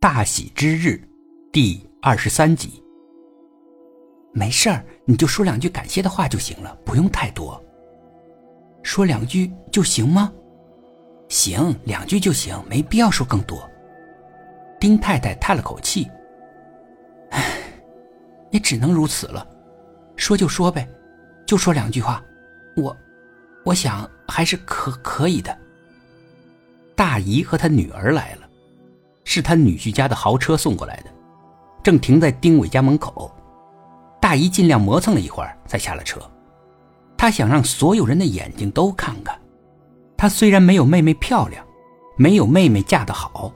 大喜之日，第二十三集。没事儿，你就说两句感谢的话就行了，不用太多。说两句就行吗？行，两句就行，没必要说更多。丁太太叹了口气：“唉，也只能如此了。说就说呗，就说两句话。我，我想还是可可以的。”大姨和她女儿来了。是他女婿家的豪车送过来的，正停在丁伟家门口。大姨尽量磨蹭了一会儿，才下了车。她想让所有人的眼睛都看看，她虽然没有妹妹漂亮，没有妹妹嫁得好，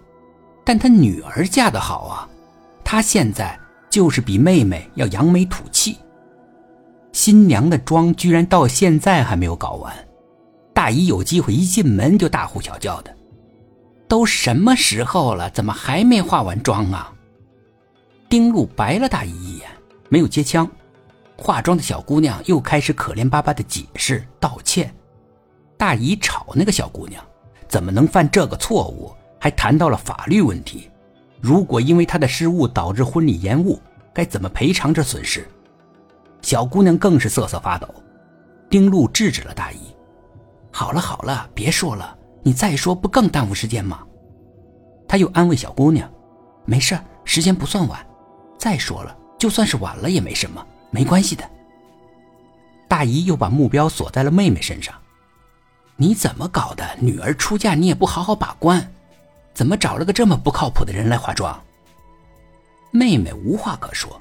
但她女儿嫁得好啊！她现在就是比妹妹要扬眉吐气。新娘的妆居然到现在还没有搞完，大姨有机会一进门就大呼小叫的。都什么时候了，怎么还没化完妆啊？丁路白了大姨一眼，没有接枪。化妆的小姑娘又开始可怜巴巴的解释道歉。大姨吵那个小姑娘，怎么能犯这个错误？还谈到了法律问题。如果因为她的失误导致婚礼延误，该怎么赔偿这损失？小姑娘更是瑟瑟发抖。丁路制止了大姨：“好了好了，别说了。”你再说不更耽误时间吗？他又安慰小姑娘：“没事时间不算晚。再说了，就算是晚了也没什么，没关系的。”大姨又把目标锁在了妹妹身上：“你怎么搞的？女儿出嫁你也不好好把关，怎么找了个这么不靠谱的人来化妆？”妹妹无话可说，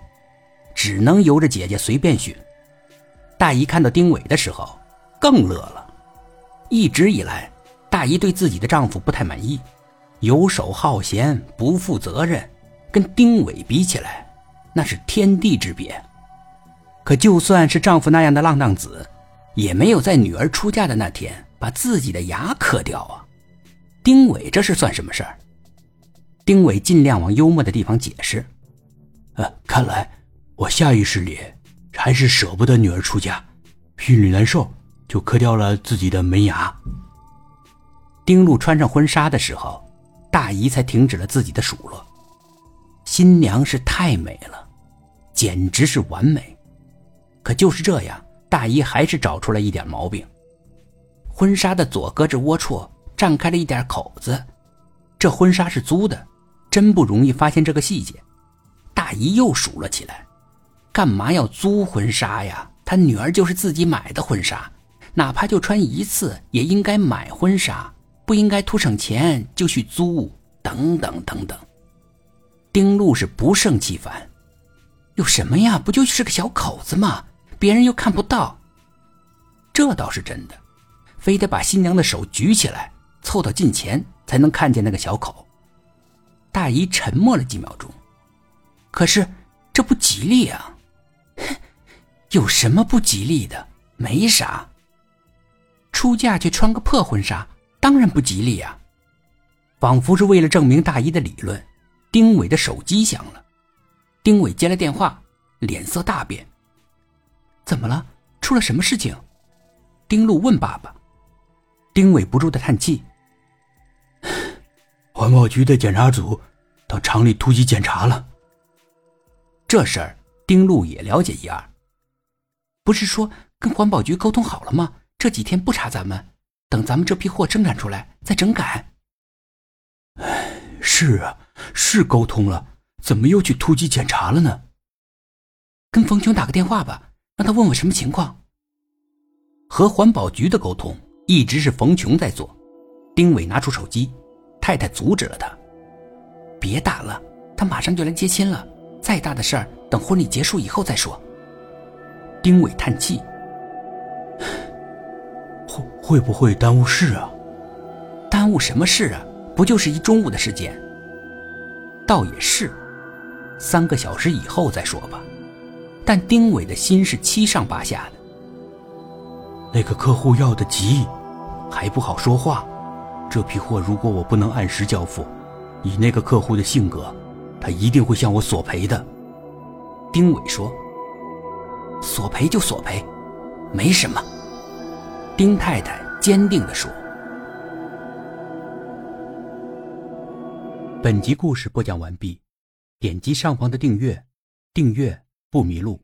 只能由着姐姐随便训。大姨看到丁伟的时候，更乐了。一直以来。大姨对自己的丈夫不太满意，游手好闲、不负责任，跟丁伟比起来，那是天地之别。可就算是丈夫那样的浪荡子，也没有在女儿出嫁的那天把自己的牙磕掉啊！丁伟这是算什么事儿？丁伟尽量往幽默的地方解释：“呃，看来我下意识里还是舍不得女儿出嫁，心里难受，就磕掉了自己的门牙。”丁路穿上婚纱的时候，大姨才停止了自己的数落。新娘是太美了，简直是完美。可就是这样，大姨还是找出了一点毛病。婚纱的左胳肢窝处绽开了一点口子，这婚纱是租的，真不容易发现这个细节。大姨又数了起来，干嘛要租婚纱呀？她女儿就是自己买的婚纱，哪怕就穿一次，也应该买婚纱。不应该图省钱就去租，等等等等。丁路是不胜其烦，有什么呀？不就是个小口子吗？别人又看不到。这倒是真的，非得把新娘的手举起来，凑到近前才能看见那个小口。大姨沉默了几秒钟，可是这不吉利啊！有什么不吉利的？没啥。出嫁却穿个破婚纱。当然不吉利呀！仿佛是为了证明大一的理论，丁伟的手机响了。丁伟接了电话，脸色大变。怎么了？出了什么事情？丁路问爸爸。丁伟不住的叹气：“ 环保局的检查组到厂里突击检查了。”这事儿丁路也了解一二。不是说跟环保局沟通好了吗？这几天不查咱们。等咱们这批货生产出来再整改。哎，是啊，是沟通了，怎么又去突击检查了呢？跟冯琼打个电话吧，让他问问什么情况。和环保局的沟通一直是冯琼在做。丁伟拿出手机，太太阻止了他：“别打了，他马上就来接亲了。再大的事儿，等婚礼结束以后再说。”丁伟叹气。会会不会耽误事啊？耽误什么事啊？不就是一中午的时间？倒也是，三个小时以后再说吧。但丁伟的心是七上八下的。那个客户要的急，还不好说话。这批货如果我不能按时交付，以那个客户的性格，他一定会向我索赔的。丁伟说：“索赔就索赔，没什么。”丁太太坚定的说：“本集故事播讲完毕，点击上方的订阅，订阅不迷路。